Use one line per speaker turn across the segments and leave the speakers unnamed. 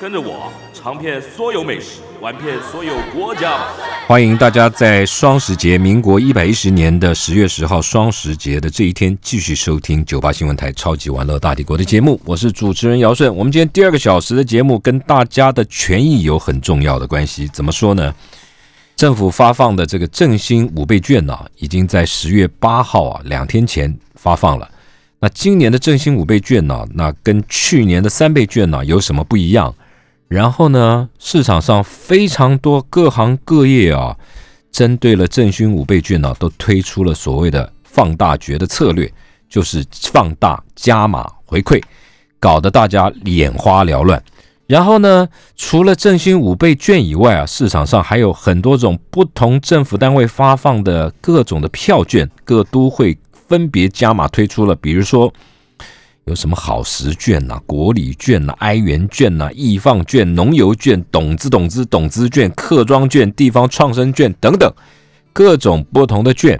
跟着我尝遍所有美食，玩遍所有国家。
欢迎大家在双十节，民国一百一十年的十月十号双十节的这一天，继续收听九八新闻台《超级玩乐大帝国》的节目。我是主持人姚顺。我们今天第二个小时的节目跟大家的权益有很重要的关系。怎么说呢？政府发放的这个振兴五倍券呢，已经在十月八号啊，两天前发放了。那今年的振兴五倍券呢，那跟去年的三倍券呢有什么不一样？然后呢，市场上非常多各行各业啊，针对了振兴五倍券呢，都推出了所谓的放大决的策略，就是放大加码回馈，搞得大家眼花缭乱。然后呢，除了振兴五倍券以外啊，市场上还有很多种不同政府单位发放的各种的票券，各都会分别加码推出了，比如说。有什么好食券呐、国礼券呐、哀元券呐、易放券、农油券、懂资懂资懂资券、客庄券、地方创生券等等，各种不同的券。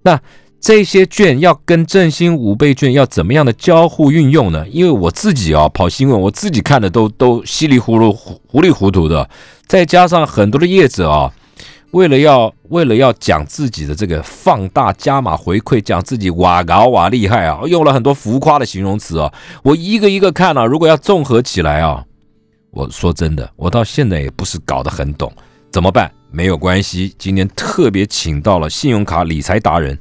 那这些券要跟振兴五倍券要怎么样的交互运用呢？因为我自己啊跑新闻，我自己看的都都稀里糊涂、糊里糊涂的，再加上很多的业者啊。为了要为了要讲自己的这个放大加码回馈，讲自己哇高哇厉害啊，用了很多浮夸的形容词啊。我一个一个看了，如果要综合起来啊，我说真的，我到现在也不是搞得很懂，怎么办？没有关系，今天特别请到了信用卡理财达人，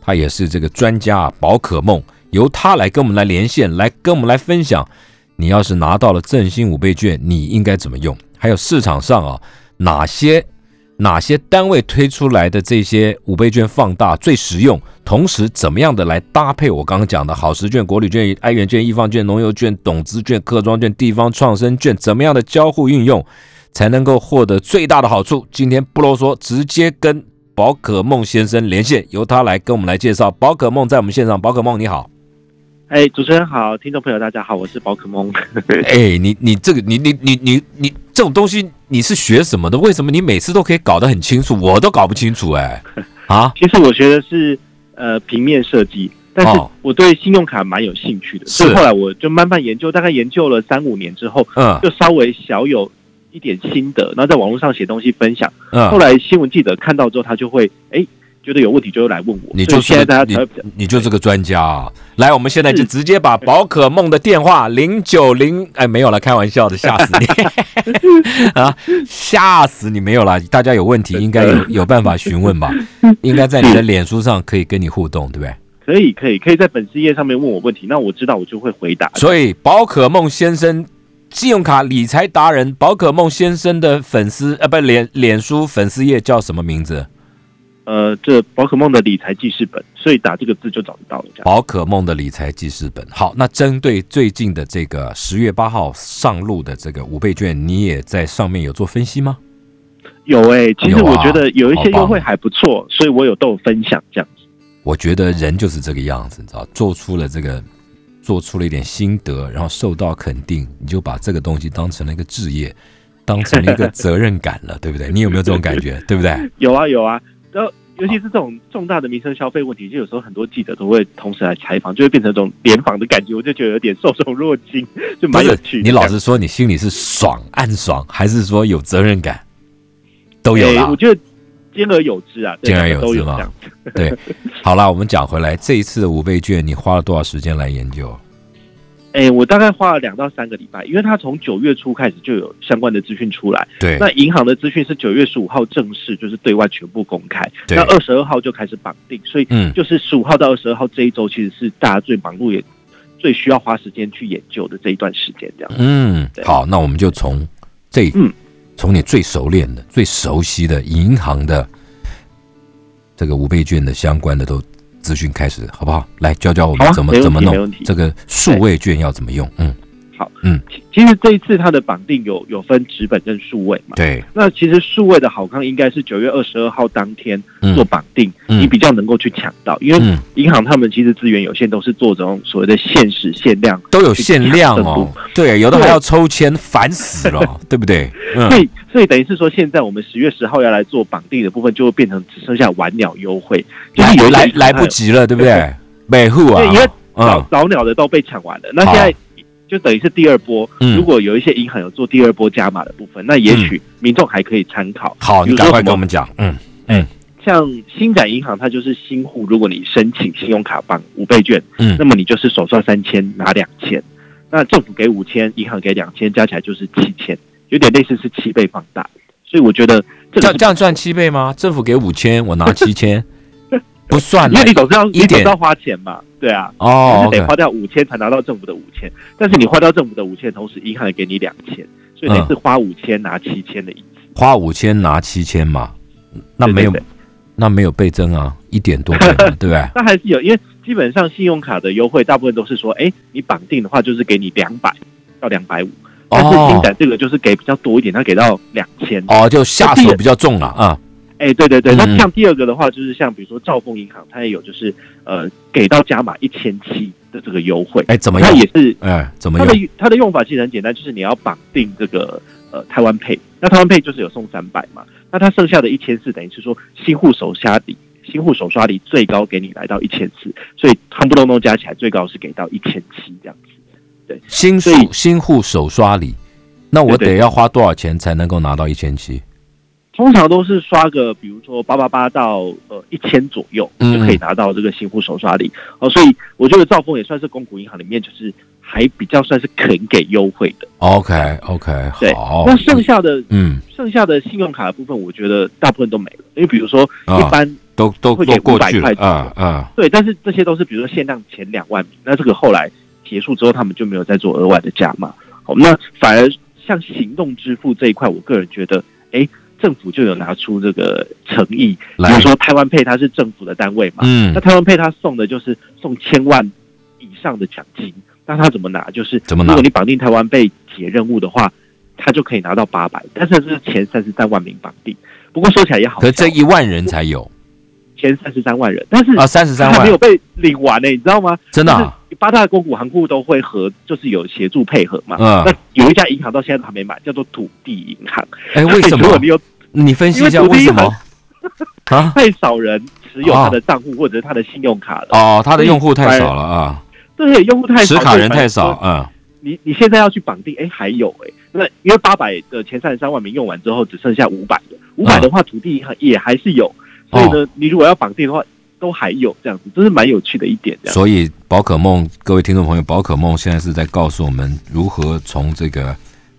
他也是这个专家宝可梦，由他来跟我们来连线，来跟我们来分享。你要是拿到了振兴五倍券，你应该怎么用？还有市场上啊哪些？哪些单位推出来的这些五倍券放大最实用？同时，怎么样的来搭配我刚刚讲的好食券、国旅券、哀元券、易放券、农油券、董资券、客庄券、地方创生券，怎么样的交互运用才能够获得最大的好处？今天不啰嗦，直接跟宝可梦先生连线，由他来跟我们来介绍。宝可梦在我们线上，宝可梦你好。
哎，主持人好，听众朋友大家好，我是宝可梦。
哎，你你这个你你你你你这种东西你是学什么的？为什么你每次都可以搞得很清楚，我都搞不清楚？哎，啊，
其实我学的是呃平面设计，但是我对信用卡蛮有兴趣的，所以后来我就慢慢研究，大概研究了三五年之后，嗯，就稍微小有一点心得，然后在网络上写东西分享。嗯，后来新闻记者看到之后，他就会哎。觉得有问题就来问我，
你就现在大家你你就是个专家啊！来，我们现在就直接把宝可梦的电话零九零哎没有了，开玩笑的，吓死你 啊！吓死你没有了，大家有问题应该有有办法询问吧？应该在你的脸书上可以跟你互动，对不对？
可以可以可以在粉丝页上面问我问题，那我知道我就会回答。
所以宝可梦先生信用卡理财达人宝可梦先生的粉丝啊不脸脸书粉丝页叫什么名字？
呃，这宝可梦的理财记事本，所以打这个字就找得到了。
宝可梦的理财记事本，好，那针对最近的这个十月八号上路的这个五倍券，你也在上面有做分析吗？
有哎，其实我觉得有一些优惠还不错，所以我有都有分享这样子。
我觉得人就是这个样子，你知道，做出了这个，做出了一点心得，然后受到肯定，你就把这个东西当成了一个置业，当成了一个责任感了，对不对？你有没有这种感觉？对不对？
有啊，有啊。然后，尤其是这种重大的民生消费问题，就有时候很多记者都会同时来采访，就会变成一种联访的感觉，我就觉得有点受宠若惊，就蛮有趣。
你老实说，你心里是爽暗爽，还是说有责任感？都有
我觉得兼而有之啊，
兼而有之嘛。对，好了，我们讲回来，这一次的五倍券，你花了多少时间来研究？
哎，我大概花了两到三个礼拜，因为它从九月初开始就有相关的资讯出来。
对，
那银行的资讯是九月十五号正式就是对外全部公开，那二十二号就开始绑定，所以就是十五号到二十二号这一周其实是大家最忙碌也最需要花时间去研究的这一段时间，这样。
嗯，好，那我们就从这嗯，从你最熟练的、最熟悉的银行的这个五倍券的相关的都。资讯开始好不好？来教教我们怎么怎么弄这个数位券要怎么用？嗯，
好，嗯，其实这一次它的绑定有有分纸本跟数位嘛，
对。
那其实数位的好康应该是九月二十二号当天做绑定，你比较能够去抢到，因为银行他们其实资源有限，都是做这种所谓的限时限量，
都有限量哦。对，有的还要抽签，烦死了，对。不对？
所以所以等于是说，现在我们十月十号要来做绑定的部分，就会变成只剩下晚鸟优惠，就是有
来来不及了，对不对？每户啊，
因为早早鸟的都被抢完了，那现在。就等于是第二波，如果有一些银行有做第二波加码的部分，那也许民众还可以参考。
好，你赶快跟我们讲。嗯嗯，
像新展银行，它就是新户，如果你申请信用卡绑五倍券，嗯，那么你就是首刷三千拿两千，那政府给五千，银行给两千，加起来就是七千，有点类似是七倍放大。所以我觉得
这样这样赚七倍吗？政府给五千，我拿七千。不算，
因为你总是要你总是要花钱嘛，对啊，哦，得花掉五千才拿到政府的五千，但是你花掉政府的五千，同时银行也给你两千，所以你是花五千拿七千的意思。
花五千拿七千嘛，那没有，那没有倍增啊，一点多倍，对不对？
那还是有，因为基本上信用卡的优惠大部分都是说，哎，你绑定的话就是给你两百到两百五，但是金展这个就是给比较多一点，它给到两千，
哦，就下手比较重了啊。
哎，对对对，那像第二个的话，就是像比如说兆丰银行，它也有就是呃给到加码一千七的这个优惠。
哎，怎么样？
它也是
哎，怎么？
它的它的用法其实很简单，就是你要绑定这个呃台湾配，那台湾配就是有送三百嘛，那它剩下的一千四等于是说新户手刷礼，新户手刷礼最高给你来到一千四，所以夯不隆咚加起来最高是给到一千七这样子。对，
新户新户手刷礼，那我得要花多少钱才能够拿到一千七？
通常都是刷个，比如说八八八到呃一千左右，就可以拿到这个新户手刷礼哦。所以我觉得兆丰也算是公股银行里面，就是还比较算是肯给优惠的。
OK OK，
对。那剩下的嗯，剩下的信用卡的部分，我觉得大部分都没了。因为比如说一般
都都
会给五百块
啊啊，
对。但是这些都是比如说限量前两万名，那这个后来结束之后，他们就没有再做额外的加码。好，那反而像行动支付这一块，我个人觉得，哎。政府就有拿出这个诚意，比如说台湾配它是政府的单位嘛，嗯，那台湾配它送的就是送千万以上的奖金，那他怎么拿？就是
怎么
拿？如果你绑定台湾被解任务的话，他就可以拿到八百，但是这是前三十三万名绑定。不过说起来也好，
可这一万人才有
前三十三万人，但是
啊三十三万
还没有被领完呢，你知道吗？
真的。
八大公股行库都会和，就是有协助配合嘛。嗯。那有一家银行到现在都还没买，叫做土地银行。
哎，为什么？
如果你有，
你分析一下为什么？
啊，太少人持有他的账户或者是他的信用卡了。
哦，他的用户太少了啊。
对，用户太
少，持卡人太少。嗯。
你你现在要去绑定，哎，还有哎，那因为八百的前三十三万名用完之后，只剩下五百的。五百的话，土地银行也还是有。所以呢，你如果要绑定的话。都还有这样子，这是蛮有趣的一点。
所以宝可梦，各位听众朋友，宝可梦现在是在告诉我们如何从这个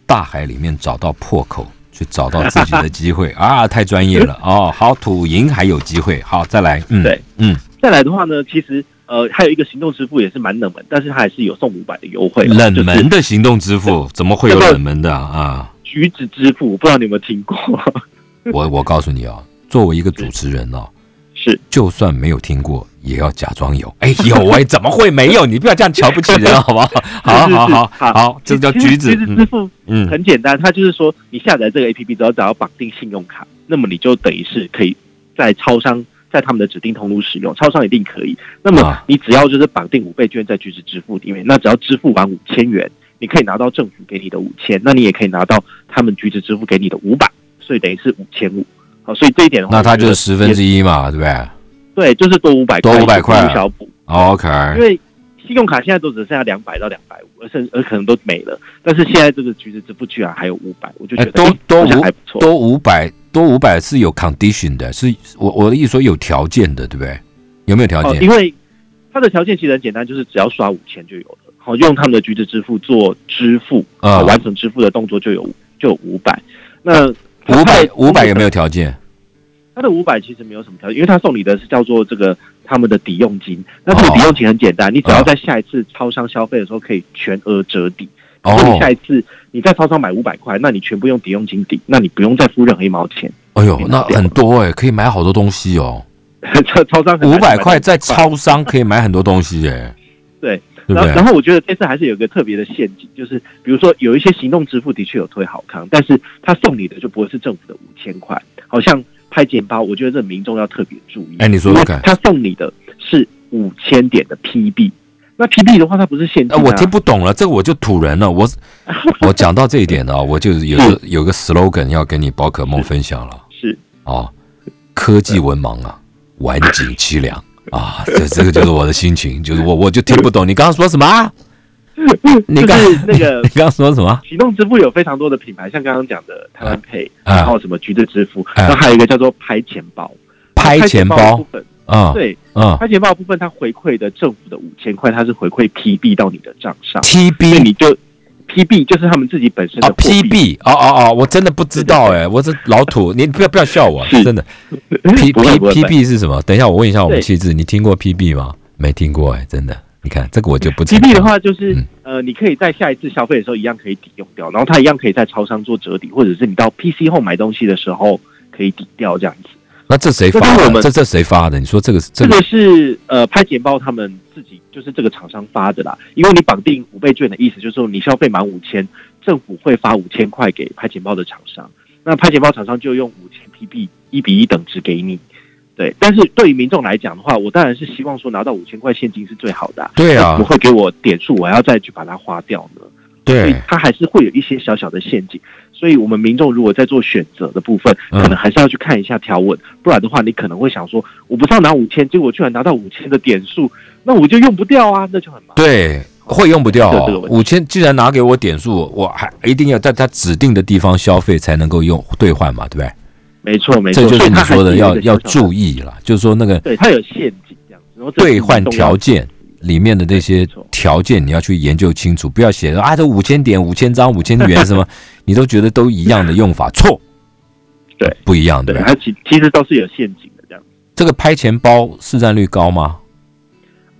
大海里面找到破口，去找到自己的机会 啊！太专业了哦。好，土银还有机会。好，再来。
嗯，对，嗯，再来的话呢，其实呃，还有一个行动支付也是蛮冷门，但是它还是有送五百的优惠。
冷门的行动支付怎么会有冷门的啊？
橘子支付，我不知道你有没有听过。
我我告诉你哦，作为一个主持人哦。
是，
就算没有听过，也要假装有。哎，有哎，怎么会没有？你不要这样瞧不起人，好不好？好好好好，这叫橘子。
支付，嗯，很简单，它就是说，你下载这个 A P P，只要只要绑定信用卡，那么你就等于是可以在超商，在他们的指定通路使用，超商一定可以。那么你只要就是绑定五倍券在橘子支付里面，那只要支付完五千元，你可以拿到政府给你的五千，那你也可以拿到他们橘子支付给你的五百，所以等于是五千五。好，所以这一点的话，
那它就是十分之一嘛，对不对？
对，就是多五百，
多五百块
小补。
OK，
因为信用卡现在都只剩下两百到两百五，而甚而可能都没了。但是现在这个橘子支付居然还有五百，我就觉得
多多
五还不错。
多五百，多五百是有 condition 的，是我我的意思说有条件的，对不对？有没有条件？
因为它的条件其实很简单，就是只要刷五千就有了。好，用他们的橘子支付做支付，啊，完成支付的动作就有就有五百。那
五百五百有没有条件？
他的五百其实没有什么条件，因为他送你的是叫做这个他们的抵用金。那这个抵用金很简单，你只要在下一次超商消费的时候可以全额折抵。哦。你下一次你在超商买五百块，那你全部用抵用金抵，那你不用再付任何一毛钱。
哎呦，那很多哎，可以买好多东西哦。
超超商
五百块在超商可以买很多东西哎。
对，
然
后然后我觉得这次还是有个特别的陷阱，就是比如说有一些行动支付的确有推好康，但是他送你的就不会是政府的五千块，好像拍钱包，我觉得这民众要特别注意。
哎，你说说看，
他送你的是五千点的 PB。那 P B 的话，它不是现金。
我听不懂了，这个我就土人了。我我讲到这一点呢，我就有个 有个 slogan 要跟你宝可梦分享了。
是
哦，科技文盲啊，晚景凄凉啊，这这个就是我的心情，就是我我就听不懂。你刚刚说什么。
你刚那个
你刚刚说什么？
行动支付有非常多的品牌，像刚刚讲的台湾 Pay，然后什么橘子支付，然后还有一个叫做拍钱包，
拍钱包部
分。啊，对，啊，拍钱包部分它回馈的政府的五千块，它是回馈 TB 到你的账上
，TB
你就 PB 就是他们自己本身的
PB，哦哦哦，我真的不知道哎，我是老土，你不要不要笑我，真的。P P PB 是什么？等一下我问一下我们气质，你听过 PB 吗？没听过哎，真的，你看这个我就不知道
PB 的话就是呃，你可以在下一次消费的时候一样可以抵用掉，然后它一样可以在超商做折抵，或者是你到 PC 后买东西的时候可以抵掉这样子。
那这谁发的？这这谁发的？你说这个
这个是呃拍钱包他们自己就是这个厂商发的啦。因为你绑定五倍券的意思就是说你消费满五千，政府会发五千块给拍钱包的厂商。那拍钱包厂商就用五千 PB 一比一等值给你。对，但是对于民众来讲的话，我当然是希望说拿到五千块现金是最好的。
对啊，
不会给我点数，我要再去把它花掉呢。
对，
它还是会有一些小小的陷阱。所以，我们民众如果在做选择的部分，可能还是要去看一下条文，不然的话，你可能会想说，我不是要拿五千，结果居然拿到五千的点数，那我就用不掉啊，那就很麻烦。
对，会用不掉。五千既然拿给我点数，我还一定要在他指定的地方消费才能够用兑换嘛，对不对？
没错，没错，
这就是你说的要要注意了，就是说那个
对它有陷阱这样子，
兑换条件。里面的那些条件你要去研究清楚，不要写啊，这五千点、五千张、五千元 什么，你都觉得都一样的用法，错，
对，
不一样的，
它其其实都是有陷阱的这样。
这个拍钱包市占率高吗？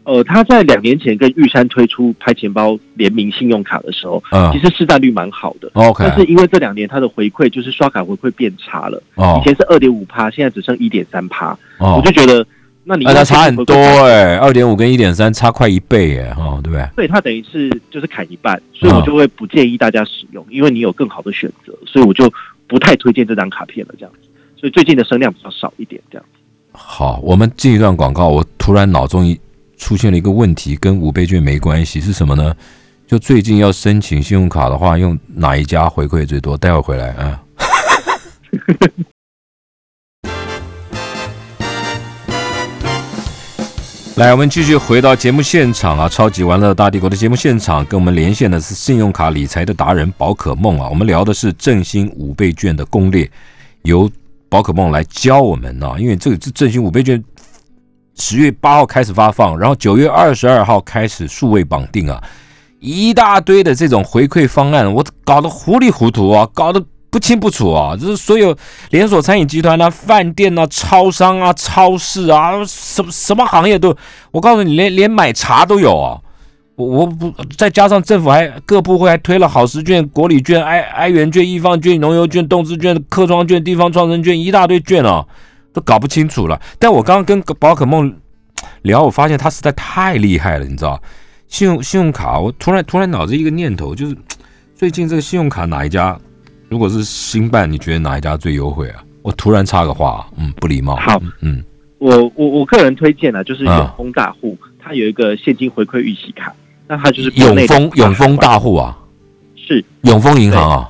呃，他在两年前跟玉山推出拍钱包联名信用卡的时候，嗯，其实市占率蛮好的。
OK，
但是因为这两年它的回馈就是刷卡回馈变差了，哦，以前是二点五趴，现在只剩一点三趴，哦，我就觉得。那你
它差很多哎，二点五跟一点三差快一倍哎，哈，对不对？
对，它等于是就是砍一半，所以我就会不建议大家使用，因为你有更好的选择，所以我就不太推荐这张卡片了，这样子。所以最近的声量比较少一点，这样子。
好，我们进一段广告。我突然脑中一出现了一个问题，跟五倍券没关系，是什么呢？就最近要申请信用卡的话，用哪一家回馈最多？待会回来啊。来，我们继续回到节目现场啊！超级玩乐大帝国的节目现场，跟我们连线的是信用卡理财的达人宝可梦啊！我们聊的是振兴五倍券的攻略，由宝可梦来教我们呢。因为这个振兴五倍券十月八号开始发放，然后九月二十二号开始数位绑定啊，一大堆的这种回馈方案，我搞得糊里糊涂啊，搞得。不清不楚啊！就是所有连锁餐饮集团啊、饭店啊、超商啊、超市啊，什么什么行业都，我告诉你，连连买茶都有啊！我我不再加上政府还各部会还推了好食券、国礼券、哀哀元券、易方券、农油券、动资券、客庄券、地方创生券，一大堆券啊，都搞不清楚了。但我刚刚跟宝可梦聊，我发现他实在太厉害了，你知道？信用信用卡，我突然突然脑子一个念头，就是最近这个信用卡哪一家？如果是新办，你觉得哪一家最优惠啊？我突然插个话，嗯，不礼貌。
好，嗯，我我我个人推荐啊，就是永丰大户，它有一个现金回馈预期卡，那它就是
永丰永丰大户啊，
是
永丰银行啊，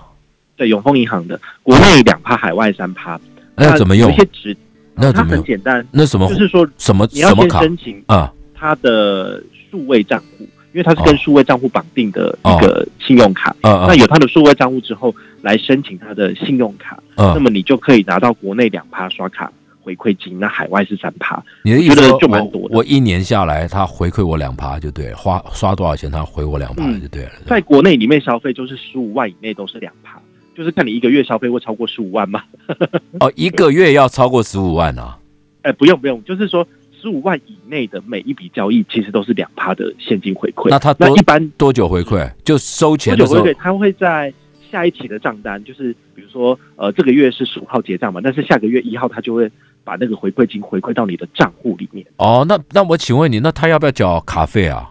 对，永丰银行的国内两趴，海外三趴，
那怎么用？
一些值，
那怎么
很简单？
那什么？
就是说
什么？
你要先申请啊，它的数位账户。因为它是跟数位账户绑定的一个信用卡，那有它的数位账户之后，来申请它的信用卡，那么你就可以拿到国内两趴刷卡回馈金，那海外是三趴。
你的意思就蛮多的。我一年下来，他回馈我两趴就对了，花刷多少钱他回我两趴就对了。
在国内里面消费就是十五万以内都是两趴，就是看你一个月消费会超过十五万吗？
哦，一个月要超过十五万啊？
哎，不用不用，就是说。十五万以内的每一笔交易，其实都是两趴的现金回馈。
那他
那一般
多久回馈？就收钱
的时候，他会在下一期的账单，就是比如说，呃，这个月是十五号结账嘛，但是下个月一号他就会把那个回馈金回馈到你的账户里面。
哦，那那我请问你，那他要不要缴卡费啊？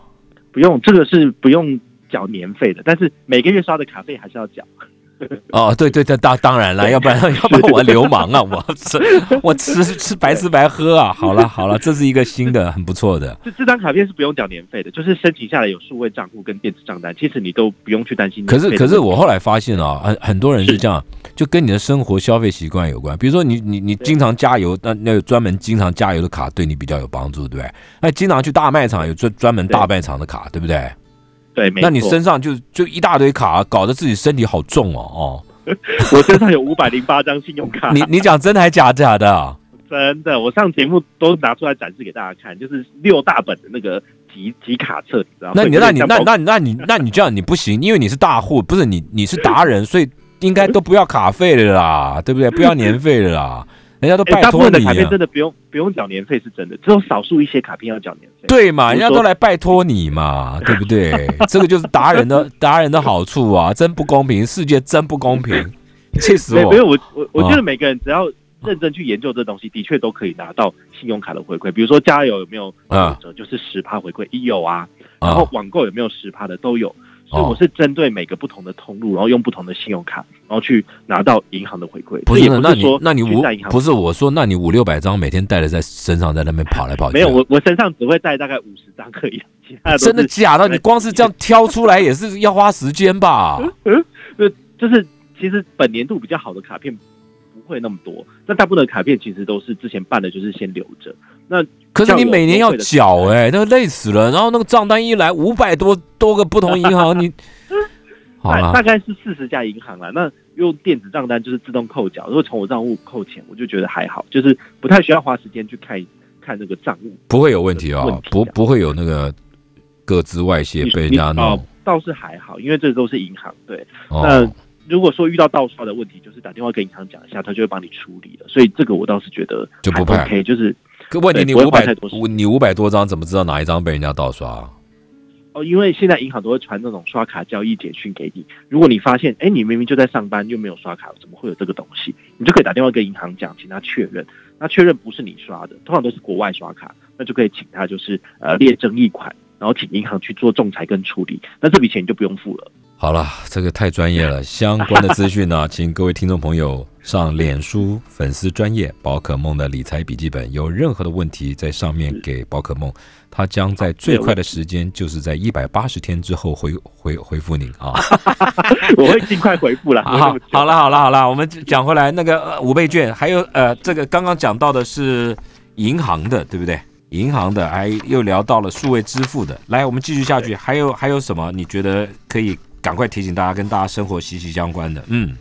不用，这个是不用缴年费的，但是每个月刷的卡费还是要缴。
哦，对对对，当当然了，要不然 要不然我流氓啊，我吃 我吃吃白吃白喝啊。好了好了，这是一个新的，很不错的。
这这张卡片是不用缴年费的，就是申请下来有数位账户跟电子账单，其实你都不用去担心。
可是可是我后来发现啊，很很多人是这样，就跟你的生活消费习惯有关。比如说你你你经常加油，那那有专门经常加油的卡对你比较有帮助，对不对？那经常去大卖场有专专门大卖场的卡，对不对？
对，
那你身上就就一大堆卡，搞得自己身体好重哦哦。
我身上有五百零八张信用卡。
你你讲真的还假假的？
真的，我上节目都拿出来展示给大家看，就是六大本的那个集集卡册，你知道吗？
那你那你那那那你那你这样你不行，因为你是大户，不是你你是达人，所以应该都不要卡费了啦，对不对？不要年费了啦。人家都拜托
你，卡片真的不用不用缴年费是真的，只有少数一些卡片要缴年费。
对嘛，人家都来拜托你嘛，对不对？这个就是达人的 达人的好处啊，真不公平，世界真不公平，气死我！
没有我我我觉得每个人只要认真去研究这东西，的确都可以拿到信用卡的回馈。比如说加油有没有啊？就是十趴回馈，有啊。然后网购有没有十趴的都有。所以我是针对每个不同的通路，然后用不同的信用卡，然后去拿到银行的回馈。
不是，那你那你五不是我说，那你五六百张每天带着在身上，在那边跑来跑去。
没有，我我身上只会带大概五十张可以。
真的假的？你光是这样挑出来也是要花时间吧？
嗯，就是其实本年度比较好的卡片不会那么多，那大部分的卡片其实都是之前办的，就是先留着。那
可是你每年要缴哎，那累死了。然后那个账单一来五百多多个不同银行，你
好大概是四十家银行了。那用电子账单就是自动扣缴，如果从我账户扣钱，我就觉得还好，就是不太需要花时间去看看那个账务，
不会有问题啊，不不会有那个各自外泄被人家弄，
倒是还好，因为这都是银行对。那如果说遇到盗刷的问题，就是打电话跟银行讲一下，他就会帮你处理了。所以这个我倒是觉得
就不
怕，就是。
问题你五百五你五百多张怎么知道哪一张被人家盗刷？
哦，因为现在银行都会传那种刷卡交易简讯给你。如果你发现，哎，你明明就在上班又没有刷卡，怎么会有这个东西？你就可以打电话跟银行讲，请他确认。那确认不是你刷的，通常都是国外刷卡，那就可以请他就是呃列争议款，然后请银行去做仲裁跟处理。那这笔钱你就不用付了。
好了，这个太专业了。相关的资讯呢，请各位听众朋友上脸书粉丝专业宝可梦的理财笔记本。有任何的问题，在上面给宝可梦，他将在最快的时间，就是在一百八十天之后回回回复您啊。
我会尽快回复了。
好，好了，好了，好了，我们讲回来，那个五倍券，还有呃，这个刚刚讲到的是银行的，对不对？银行的，还又聊到了数位支付的。来，我们继续下去，还有还有什么？你觉得可以？赶快提醒大家，跟大家生活息息相关的，嗯，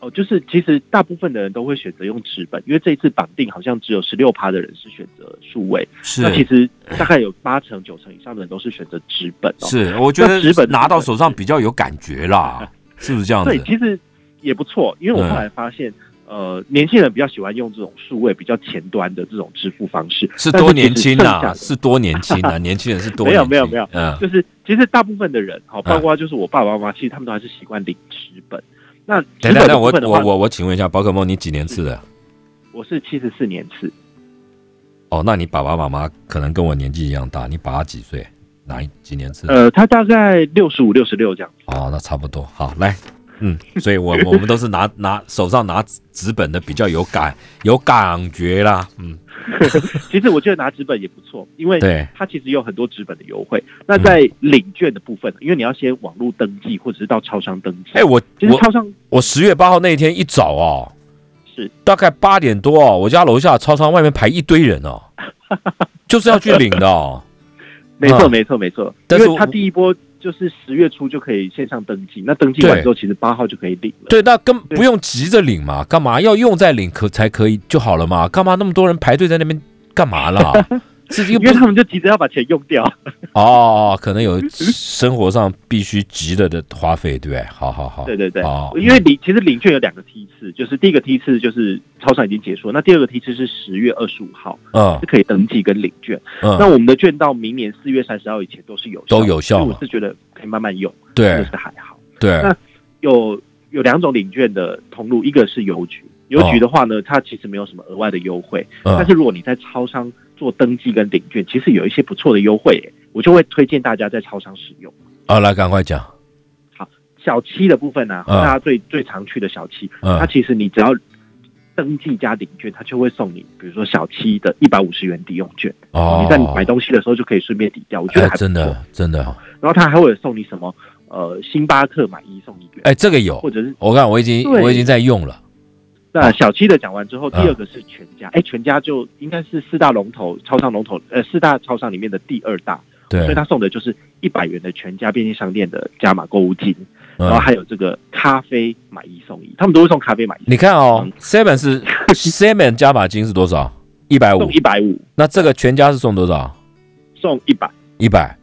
哦，就是其实大部分的人都会选择用纸本，因为这一次绑定好像只有十六趴的人是选择数位，
是
那其实大概有八成九成以上的人都是选择纸本，
是我觉得纸本拿到手上比较有感觉啦，是不是这样子？
对，其实也不错，因为我后来发现。呃，年轻人比较喜欢用这种数位比较前端的这种支付方式，
是多年轻啊？是多年轻啊？年轻人是多？
没有没有没有，嗯，就是其实大部分的人，好，包括就是我爸爸妈妈，其实他们都还是习惯领纸本。那
等等等，我我我我请问一下，宝可梦，你几年次的？
我是七十四年次。
哦，那你爸爸妈妈可能跟我年纪一样大，你爸几岁？哪几年次？
呃，他大概六十五、六十六这样。
哦，那差不多。好，来。嗯，所以，我 我们都是拿拿手上拿纸本的比较有感有感觉啦。嗯，
其实我觉得拿纸本也不错，因为对它其实有很多纸本的优惠。那在领券的部分，因为你要先网络登记或者是到超商登记。
哎，我
其实超商
我十月八号那一天一早哦，
是
大概八点多哦，我家楼下超商外面排一堆人哦，就是要去领的哦。
没错，没错，没错，但是他第一波。就是十月初就可以线上登记，那登记完之后，其实八号就可以领了。
对，那根不用急着领嘛，干嘛要用再领可才可以就好了嘛？干嘛那么多人排队在那边干嘛啦？
是因为他们就急着要把钱用掉
哦，可能有生活上必须急的的花费，对不对？好好好，
对对对，因为领其实领券有两个梯次，就是第一个梯次就是超商已经结束，那第二个梯次是十月二十五号，嗯，是可以登记跟领券。嗯，那我们的券到明年四月三十号以前都是有效
都有效，
我是觉得可以慢慢用，
对，就
是还好。
对，
那有有两种领券的通路，一个是邮局，邮局的话呢，它其实没有什么额外的优惠，但是如果你在超商。做登记跟领券，其实有一些不错的优惠。我就会推荐大家在超商使用。
啊，来赶快讲。
好，小七的部分呢，大家最最常去的小七，它其实你只要登记加领券，它就会送你，比如说小七的一百五十元抵用券。哦，你在买东西的时候就可以顺便抵掉，我觉得还
真的真的。
然后它还会有送你什么？呃，星巴克买一送一元。
哎，这个有，
或者是
我看我已经我已经在用了。
那小七的讲完之后，第二个是全家。哎，全家就应该是四大龙头超商龙头，呃，四大超商里面的第二大。
对，
所以他送的就是一百元的全家便利商店的加码购物金，然后还有这个咖啡买一送一，他们都会送咖啡买一。
你看哦，seven 是 seven 加码金是多少？一百五，
送一百五。
那这个全家是送多少？
送一百，
一百。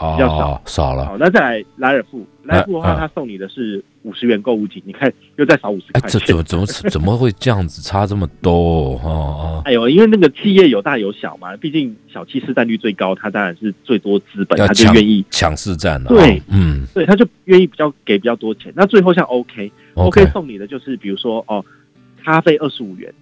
比较少，
少了。
好，那再来莱尔富，莱尔富的话，他送你的是五十元购物金，你看又再少五十块。
这怎么怎么 怎么会这样子差这么多？哦哦。
哎呦，因为那个企业有大有小嘛，毕竟小七市占率最高，他当然是最多资本，他就愿意
抢市占了。
对，嗯，对，他就愿意比较给比较多钱。那最后像 OK，OK 送你的就是比如说哦，咖啡二十五元。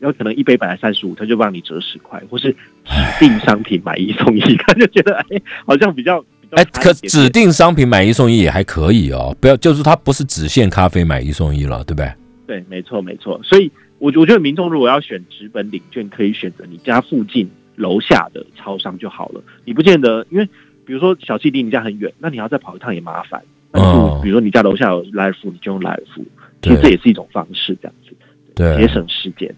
然后可能一杯本来三十五，他就帮你折十块，或是指定商品买一送一，他就觉得哎，好像比较
哎，可指定商品买一送一也还可以哦，不要就是它不是只限咖啡买一送一了，对不对？
对，没错没错。所以，我我觉得民众如果要选纸本领券，可以选择你家附近楼下的超商就好了。你不见得，因为比如说小七离你家很远，那你要再跑一趟也麻烦。嗯，比如说你家楼下有莱尔富，你就用莱尔富，其实这也是一种方式，这样子。节省时间，对，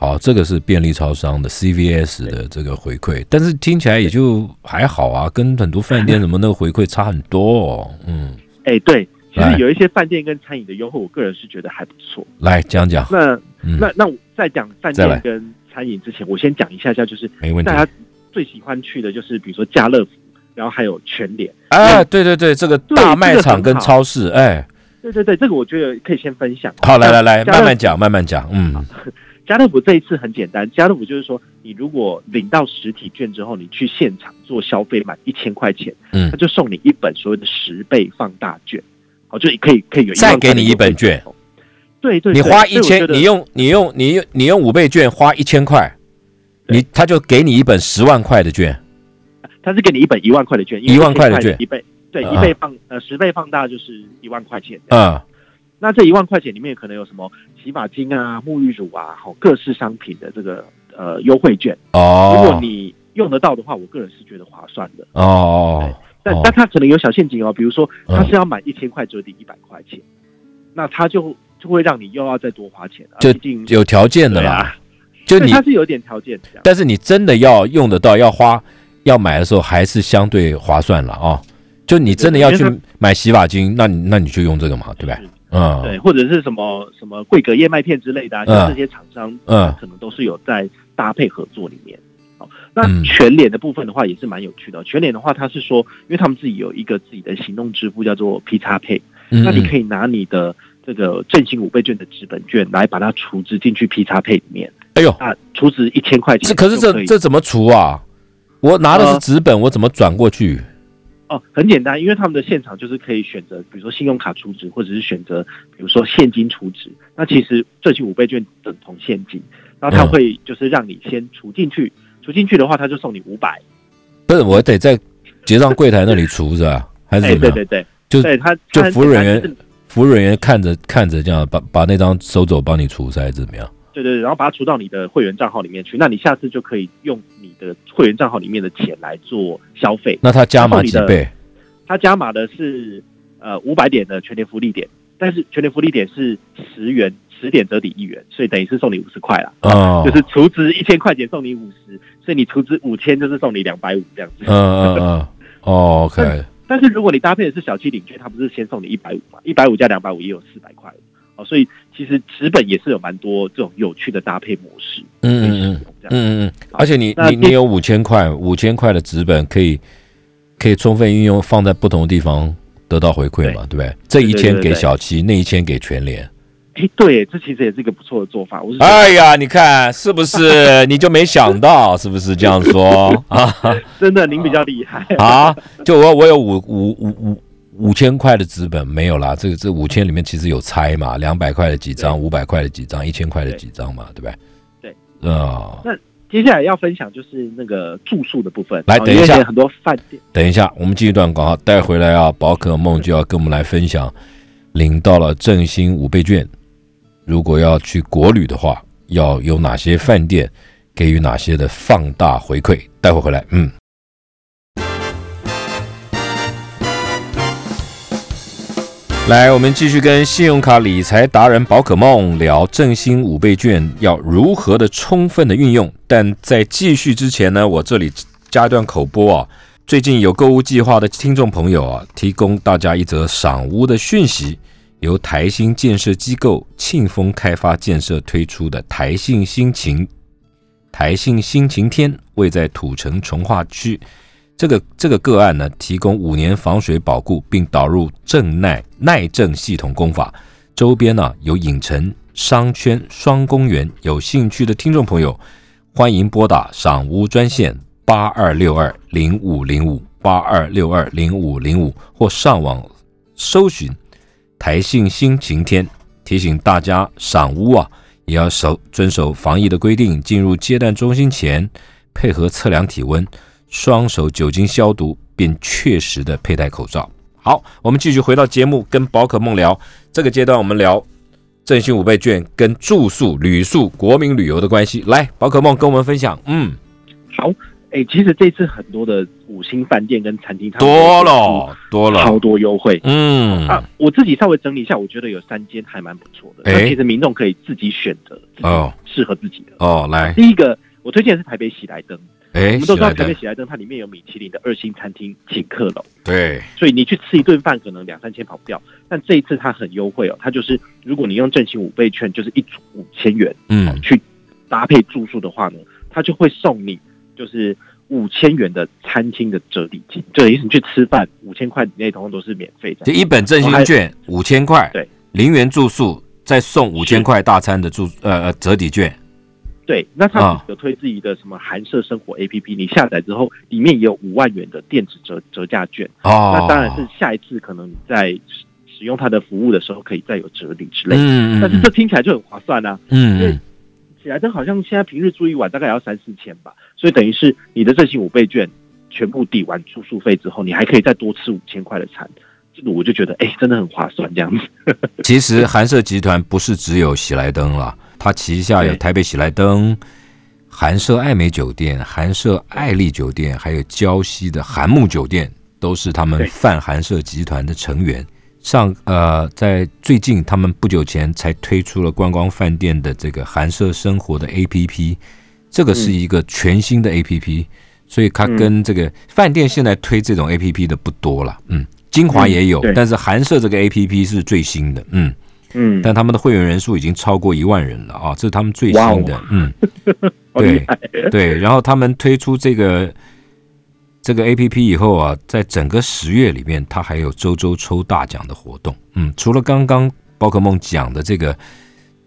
好，这个是便利超商的 CVS 的这个回馈，但是听起来也就还好啊，跟很多饭店什么那个回馈差很多哦。嗯，
哎，对，其实有一些饭店跟餐饮的优惠，我个人是觉得还不错。
来讲讲，
那那那我在讲饭店跟餐饮之前，我先讲一下下，就是
没问题。
大家最喜欢去的就是比如说家乐福，然后还有全联。
哎，对对对，这个大卖场跟超市，哎。
对对对，这个我觉得可以先分享。
好，来来来，慢慢讲，慢慢讲。嗯，
家乐福这一次很简单，家乐福就是说，你如果领到实体券之后，你去现场做消费满一千块钱，嗯，他就送你一本所谓的十倍放大券，好，就可以可以有
再给你一本券。
对对，
你花一千，你用你用你用你用五倍券花一千块，你他就给你一本十万块的券，
他是给你一本一万块的券，
一万块的券。
一倍。对，一倍放呃十倍放大就是一万块钱。嗯，那这一万块钱里面可能有什么洗发精啊、沐浴乳啊，好各式商品的这个呃优惠券。哦，如果你用得到的话，我个人是觉得划算的。哦，但但它可能有小陷阱哦，比如说它是要满一千块折抵一百块钱，那它就就会让你又要再多花钱。
就有条件的啦，就你
它是有点条件的，
但是你真的要用得到、要花、要买的时候，还是相对划算了啊。就你真的要去买洗发精，那你那你就用这个嘛，对不对？
嗯，对，或者是什么什么桂格燕麦片之类的，啊像这些厂商，嗯，可能都是有在搭配合作里面。好，那全脸的部分的话也是蛮有趣的。全脸的话，它是说，因为他们自己有一个自己的行动支付，叫做 P 叉配，那你可以拿你的这个振兴五倍券的纸本券来把它储值进去 P 叉配里面。哎呦，啊，储值一千块钱，
这可是这这怎么储啊？我拿的是纸本，我怎么转过去？
哦，很简单，因为他们的现场就是可以选择，比如说信用卡储值，或者是选择，比如说现金储值。那其实这期五倍券等同现金，然后他会就是让你先储进去，储进去的话，他就送你五百。
不是，我得在结账柜台那里储是吧？还是怎么
样？对对对，
就
对他
就服务人员，服务人员看着看着这样把把那张收走，帮你除还是怎么样？
对对，然后把它储到你的会员账号里面去，那你下次就可以用你的会员账号里面的钱来做消费。
那它加码几倍？
他加码的是呃五百点的全年福利点，但是全年福利点是十元，十点折抵一元，所以等于是送你五十块了。哦，就是储值一千块钱送你五十，所以你储值五千就是送你两百五这样子。嗯嗯
嗯。哦，OK。
但是如果你搭配的是小七领券，它不是先送你一百五嘛？一百五加两百五也有四百块哦。所以其实纸本也是有蛮多这种有趣的搭配模式，嗯嗯嗯，
嗯嗯，而且你你你有五千块，五千块的纸本可以可以充分运用，放在不同的地方得到回馈嘛，对不对？这一千给小七，那一千给全联。
哎，对，这其实也是一个不错的做法。我是
哎呀，你看是不是？你就没想到是不是这样说啊？
真的，您比较厉害
啊！就我我有五五五五。五千块的资本没有啦，这个这五千里面其实有拆嘛，两百块的几张，五百块的几张，一千块的几张嘛，对不对？
对，啊，那接下来要分享就是那个住宿的部分。
来，等一下，
很多饭店。
等一下，我们继续段广告，带回来啊！宝可梦就要跟我们来分享，领到了振兴五倍券，如果要去国旅的话，要有哪些饭店给予哪些的放大回馈？待会回来，嗯。来，我们继续跟信用卡理财达人宝可梦聊振兴五倍券要如何的充分的运用。但在继续之前呢，我这里加一段口播啊。最近有购物计划的听众朋友啊，提供大家一则赏屋的讯息：由台新建设机构庆丰开发建设推出的台信新晴台信新晴天，位在土城从化区。这个这个个案呢，提供五年防水保固，并导入正耐耐震系统工法。周边呢有影城、商圈、双公园，有兴趣的听众朋友，欢迎拨打赏屋专线八二六二零五零五八二六二零五零五，或上网搜寻台信新晴天。提醒大家，赏屋啊也要守遵守防疫的规定，进入接待中心前配合测量体温。双手酒精消毒，并确实的佩戴口罩。好，我们继续回到节目，跟宝可梦聊。这个阶段我们聊振兴五倍券跟住宿、旅宿、国民旅游的关系。来，宝可梦跟我们分享。嗯，
好。哎，其实这次很多的五星饭店跟餐厅，
多了多了，
超多优惠。
嗯
啊，我自己稍微整理一下，我觉得有三间还蛮不错的。哎，其实民众可以自己选择哦，适合自己的
哦。来，
第一个我推荐是台北喜来登。
哎，
我们都知道台北喜来登，它里面有米其林的二星餐厅请客楼。
对，
所以你去吃一顿饭可能两三千跑不掉，但这一次它很优惠哦，它就是如果你用振兴五倍券，就是一组五千元，嗯，去搭配住宿的话呢，它就会送你就是五千元的餐厅的折抵金，就等于你去吃饭五千块以内，统统都是免费的。
就一本振兴券五千块，
对，
零元住宿再送五千块大餐的住呃呃折抵券。
对，那他有推自己的什么寒舍生活 A P P，你下载之后，里面也有五万元的电子折折价券。哦，那当然是下一次可能你在使用它的服务的时候，可以再有折抵之类。嗯但是这听起来就很划算啊。嗯。因为喜来登好像现在平日住一晚大概要三四千吧，所以等于是你的这些五倍券全部抵完住宿费之后，你还可以再多吃五千块的餐。这个我就觉得，哎，真的很划算这样子。
其实韩舍集团不是只有喜来登了。它旗下有台北喜来登、韩舍爱美酒店、韩舍爱丽酒店，还有礁溪的韩木酒店，都是他们泛韩舍集团的成员。上呃，在最近，他们不久前才推出了观光饭店的这个韩舍生活的 APP，这个是一个全新的 APP，所以它跟这个饭店现在推这种 APP 的不多了。嗯，金华也有，但是韩舍这个 APP 是最新的。嗯。嗯，但他们的会员人数已经超过一万人了啊！这是他们最新的，嗯，对对。然后他们推出这个这个 A P P 以后啊，在整个十月里面，它还有周周抽大奖的活动。嗯，除了刚刚宝可梦讲的这个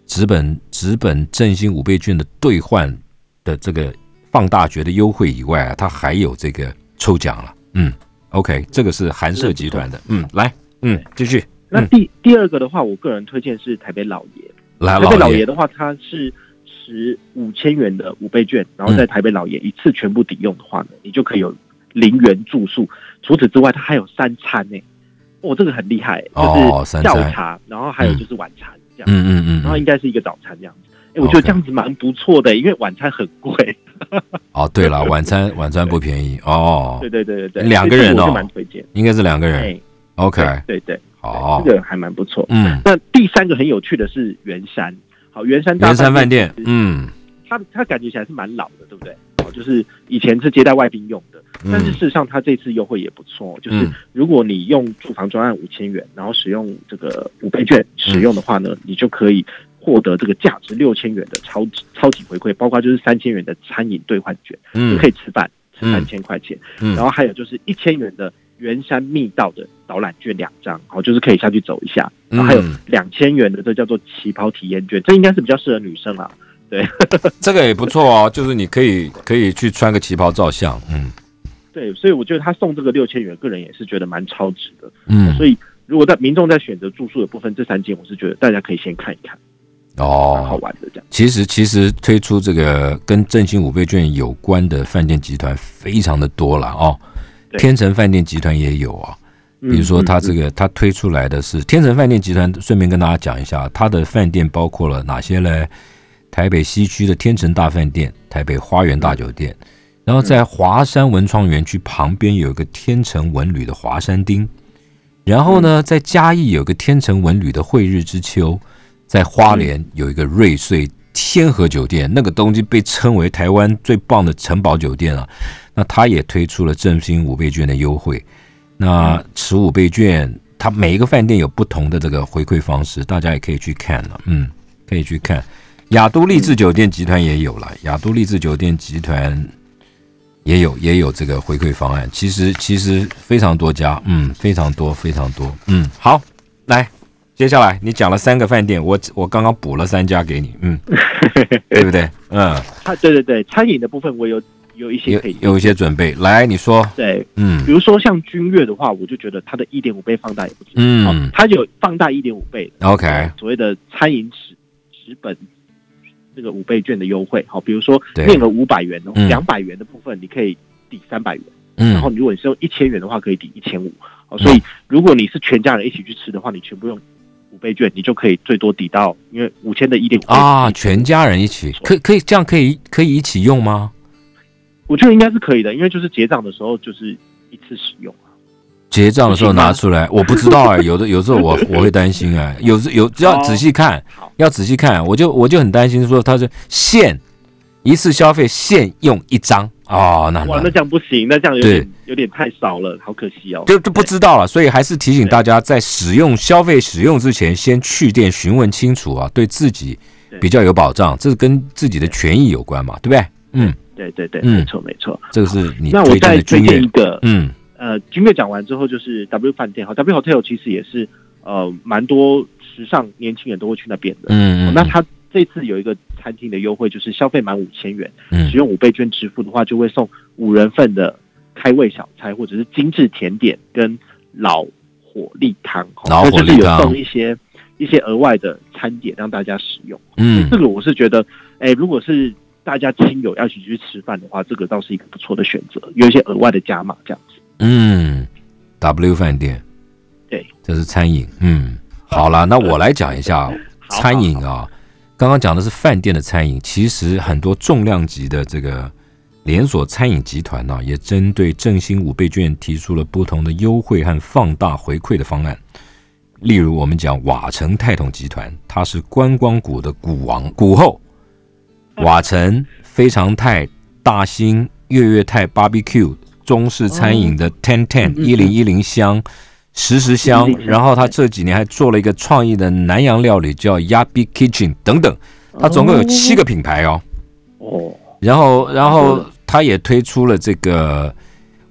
纸本纸本振兴五倍券的兑换的这个放大觉的优惠以外啊，它还有这个抽奖了。嗯，OK，这个是韩社集团的。嗯，来，嗯，继续。
那第第二个的话，我个人推荐是台北老爷。台北老爷的话，它是十五千元的五倍券，然后在台北老爷一次全部抵用的话呢，你就可以有零元住宿。除此之外，它还有三餐呢。哦，这个很厉害，就是下午茶，然后还有就是晚餐这样。嗯嗯嗯。然后应该是一个早餐这样子。哎，我觉得这样子蛮不错的，因为晚餐很贵。
哦，对了，晚餐 晚餐不便宜哦。
对对对对对，
两个人哦，
蛮推荐，
应该是两个人。OK，
对对。哦，这个还蛮不错。嗯，那第三个很有趣的是圆山。好，圆山
圆山饭店，嗯，
它它感觉起来是蛮老的，对不对？哦，就是以前是接待外宾用的，但是事实上它这次优惠也不错。就是如果你用住房专案五千元，然后使用这个五倍券使用的话呢，你就可以获得这个价值六千元的超超级回馈，包括就是三千元的餐饮兑换券，嗯，可以吃饭吃三千块钱，嗯，然后还有就是一千元的。圆山密道的导览券两张，好，就是可以下去走一下。然后还有两千元的，这叫做旗袍体验券，这应该是比较适合女生啊。对，
这个也不错哦，就是你可以可以去穿个旗袍照相。嗯，
对，所以我觉得他送这个六千元，个人也是觉得蛮超值的。嗯，所以如果在民众在选择住宿的部分，这三间我是觉得大家可以先看一看。哦，好玩的这样。
其实其实推出这个跟振兴五倍券有关的饭店集团非常的多了哦，天成饭店集团也有啊。比如说，他这个他推出来的是天成饭店集团，顺便跟大家讲一下，他的饭店包括了哪些呢？台北西区的天成大饭店、台北花园大酒店，然后在华山文创园区旁边有一个天成文旅的华山町，然后呢，在嘉义有个天成文旅的惠日之秋，在花莲有一个瑞穗天河酒店，那个东西被称为台湾最棒的城堡酒店啊，那他也推出了振兴五倍券的优惠。那持五倍券，它每一个饭店有不同的这个回馈方式，大家也可以去看了。嗯，可以去看。亚都丽致酒店集团也有了，亚都丽致酒店集团也有也有这个回馈方案。其实其实非常多家，嗯，非常多非常多。嗯，好，来，接下来你讲了三个饭店，我我刚刚补了三家给你，嗯，对不对？嗯，
啊，对对对，餐饮的部分我有。有一些可以
有一些准备，来你说。
对，嗯，比如说像君悦的话，我就觉得它的一点五倍放大也不错，嗯，它有放大一点五倍
，OK，
所谓的餐饮纸纸本这个五倍券的优惠，好，比如说面额五百元哦，两百元的部分你可以抵三百元，嗯，然后如果你是用一千元的话，可以抵一千五，好，所以如果你是全家人一起去吃的话，你全部用五倍券，你就可以最多抵到，因为五千的一点五
啊，全家人一起可可以这样可以可以一起用吗？
我觉得应该是可以的，因为就是结账的时候就是一次使用啊。
结账的时候拿出来，我不知道哎，有的 有时候我我会担心哎，有有要仔细看，要仔细看，我就我就很担心说它是限一次消费限用一张哦，那
哇那这样不行，那这样有点有点太少了，好可惜哦。
就就不知道了，所以还是提醒大家在使用消费使用之前，先去店询问清楚啊，对自己比较有保障，这是跟自己的权益有关嘛，对不对？嗯。
对对对，没错没错，
这个是你
那我再推荐一个，嗯。呃，君悦讲完之后就是 W 饭店哈，W Hotel 其实也是呃蛮多时尚年轻人都会去那边的，嗯嗯，那他这次有一个餐厅的优惠，就是消费满五千元，使用五倍券支付的话，就会送五人份的开胃小菜或者是精致甜点跟老火力汤，
老火力
汤。有送一些一些额外的餐点让大家使用，嗯，这个我是觉得，哎，如果是。大家亲友要一起去吃饭的话，这个倒是一个不错的选择，有一些额外的加码这样子。
嗯，W 饭店，
对，
这是餐饮。嗯，好了，那我来讲一下餐饮啊。刚刚讲的是饭店的餐饮，其实很多重量级的这个连锁餐饮集团呢，也针对振兴五倍券提出了不同的优惠和放大回馈的方案。例如，我们讲瓦城泰统集团，它是观光股的股王、股后。瓦城、非常泰、大兴、月月泰、Barbecue、中式餐饮的 Ten Ten 一零一零香、时时香，然后他这几年还做了一个创意的南洋料理，叫 Yabi Kitchen 等等，他总共有七个品牌哦。哦，然后，然后他也推出了这个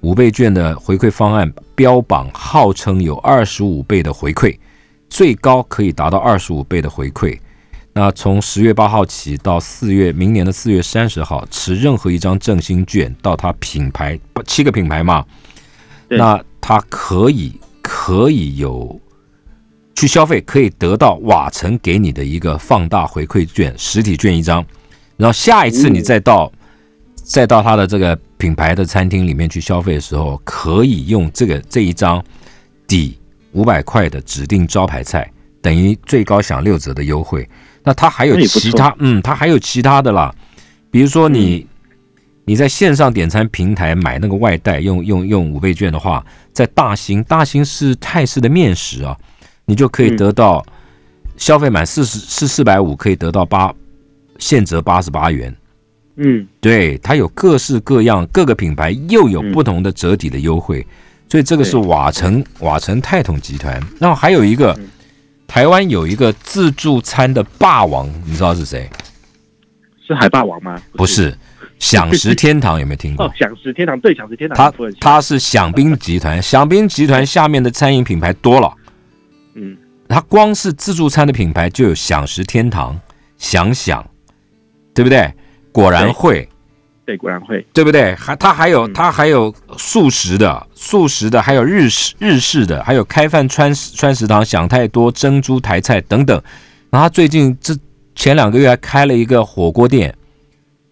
五倍券的回馈方案，标榜号称有二十五倍的回馈，最高可以达到二十五倍的回馈。那从十月八号起到四月明年的四月三十号，持任何一张振兴券到它品牌七个品牌嘛，那它可以可以有去消费，可以得到瓦城给你的一个放大回馈券，实体券一张，然后下一次你再到再到它的这个品牌的餐厅里面去消费的时候，可以用这个这一张抵五百块的指定招牌菜，等于最高享六折的优惠。那它还有其他，嗯，它还有其他的啦，比如说你你在线上点餐平台买那个外带，用用用五倍券的话，在大兴大兴是泰式的面食啊，你就可以得到消费满四十是四百五可以得到八现折八十八元，
嗯，
对，它有各式各样各个品牌又有不同的折抵的优惠，所以这个是瓦城瓦城泰统集团，然后还有一个。台湾有一个自助餐的霸王，你知道是谁？
是海霸王吗？
不是，享食天堂有没有听过？
哦，享食天堂对，享食天堂。
他他是享宾集团，享宾集团下面的餐饮品牌多了。嗯，他光是自助餐的品牌就有享食天堂、享享，对不对？果然会。
对，果然会，
对不对？还它还有它还有素食的，素食的，还有日式日式的，还有开饭川川食堂，想太多珍珠台菜等等。然后最近这前两个月还开了一个火锅店，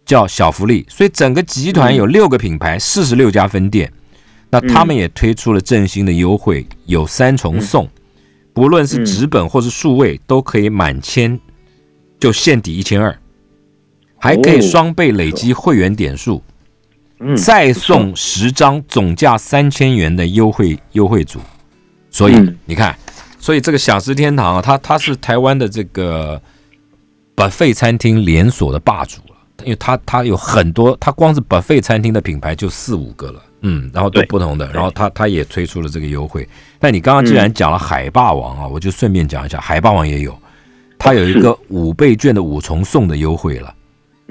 叫小福利。所以整个集团有六个品牌，四十六家分店。那他们也推出了振兴的优惠，有三重送，不论是纸本或是数位，都可以满千就限抵一千二，还可以双倍累积会员点数，再送十张总价三千元的优惠优惠组。所以你看，所以这个享食天堂啊，它它是台湾的这个把费餐厅连锁的霸主了，因为它它有很多，它光是把费餐厅的品牌就四五个了。嗯，然后都不同的，然后他他也推出了这个优惠。那你刚刚既然讲了海霸王啊，我就顺便讲一下，海霸王也有，它有一个五倍券的五重送的优惠了，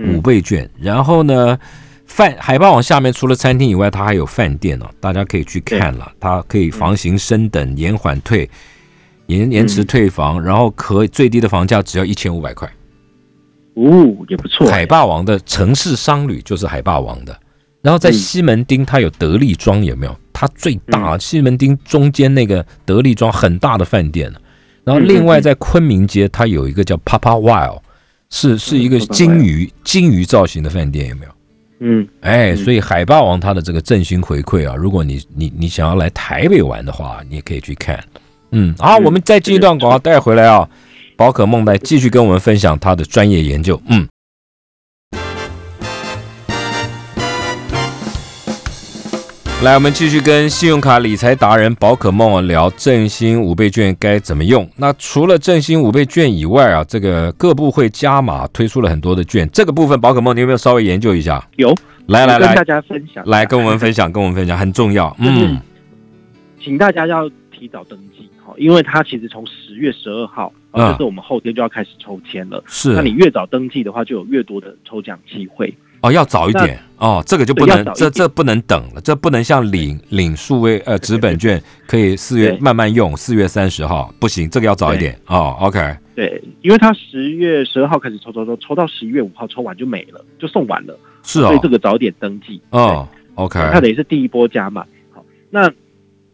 五倍券。然后呢，饭海霸王下面除了餐厅以外，它还有饭店哦，大家可以去看了，它可以房型升等、延缓退、延延迟退房，然后可最低的房价只要一千五百块。
哦，也不错。
海霸王的城市商旅就是海霸王的。然后在西门町，它有德利庄，有没有？它最大西门町中间那个德利庄很大的饭店。然后另外在昆明街，它有一个叫 Papa Wild，是是一个金鱼金鱼造型的饭店，有没有？
嗯，
哎，所以海霸王它的这个振兴回馈啊，如果你你你想要来台北玩的话，你也可以去看。嗯，好，我们再进一段广告带回来啊，宝可梦来继续跟我们分享他的专业研究。嗯。来，我们继续跟信用卡理财达人宝可梦聊振兴五倍券该怎么用。那除了振兴五倍券以外啊，这个各部会加码推出了很多的券，这个部分宝可梦你有没有稍微研究一下？
有，
来来来，
跟大家分享，
来跟我们分享，跟我们分享很重要。嗯，
请大家要提早登记，好，因为它其实从十月十二号，就是我们后天就要开始抽签了。
是，
那你越早登记的话，就有越多的抽奖机会。
哦，要早一点哦，这个就不能，这这不能等了，这不能像领领数位呃纸本券可以四月慢慢用，四月三十号不行，这个要早一点哦。OK，
对，因为他十月十二号开始抽抽抽，抽到十一月五号抽完就没了，就送完了，
是哦，
所以这个早点登记
哦。OK，
它等于是第一波加码。好，那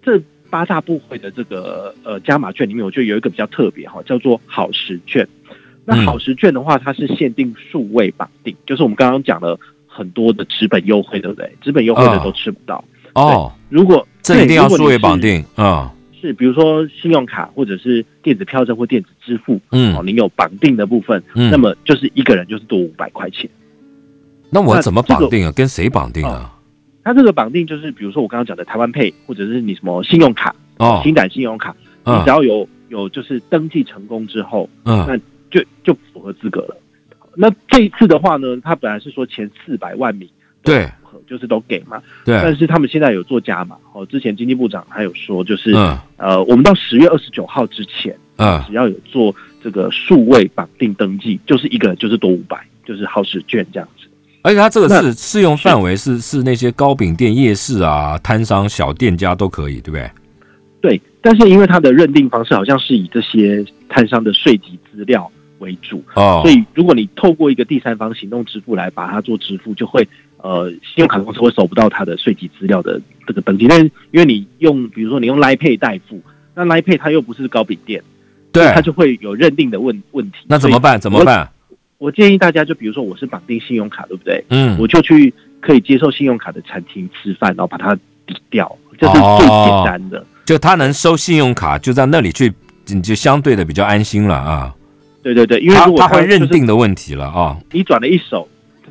这八大部会的这个呃加码券里面，我觉得有一个比较特别哈，叫做好时券。那好时券的话，它是限定数位绑定，就是我们刚刚讲了很多的纸本优惠，对不对？纸本优惠的都吃不到
哦。
如果
这一定要数位绑定啊，
是比如说信用卡或者是电子票证或电子支付，
嗯，
哦，你有绑定的部分，那么就是一个人就是多五百块钱。
那我怎么绑定啊？跟谁绑定啊？
它这个绑定就是比如说我刚刚讲的台湾配，或者是你什么信用卡
哦，
新展信用卡，你只要有有就是登记成功之后，嗯，那。就就符合资格了。那这一次的话呢，他本来是说前四百万名
对，
就是都给嘛。
对。
但是他们现在有做加码哦。之前经济部长还有说，就是呃，我们到十月二十九号之前，
嗯，
只要有做这个数位绑定登记，就是一个人就是多五百，就是好使券这样子。
而且它这个是适用范围是是那些糕饼店、夜市啊、摊商、小店家都可以，对不对？
对。但是因为它的认定方式好像是以这些摊商的税籍资料。为主
哦，
所以如果你透过一个第三方行动支付来把它做支付，就会呃，信用卡公司会收不到它的税籍资料的这个登记。但是因为你用，比如说你用 Line Pay 代付，那 Line Pay 它又不是高饼店，
对，
它就会有认定的问问题。
那怎么办？怎么办？
我建议大家就比如说我是绑定信用卡，对不对？
嗯，
我就去可以接受信用卡的餐厅吃饭，然后把它抵掉，这是最简单的。
就他能收信用卡，就在那里去，你就相对的比较安心了啊。
对对对，因为如果他
会认定的问题了啊，
你转了一手，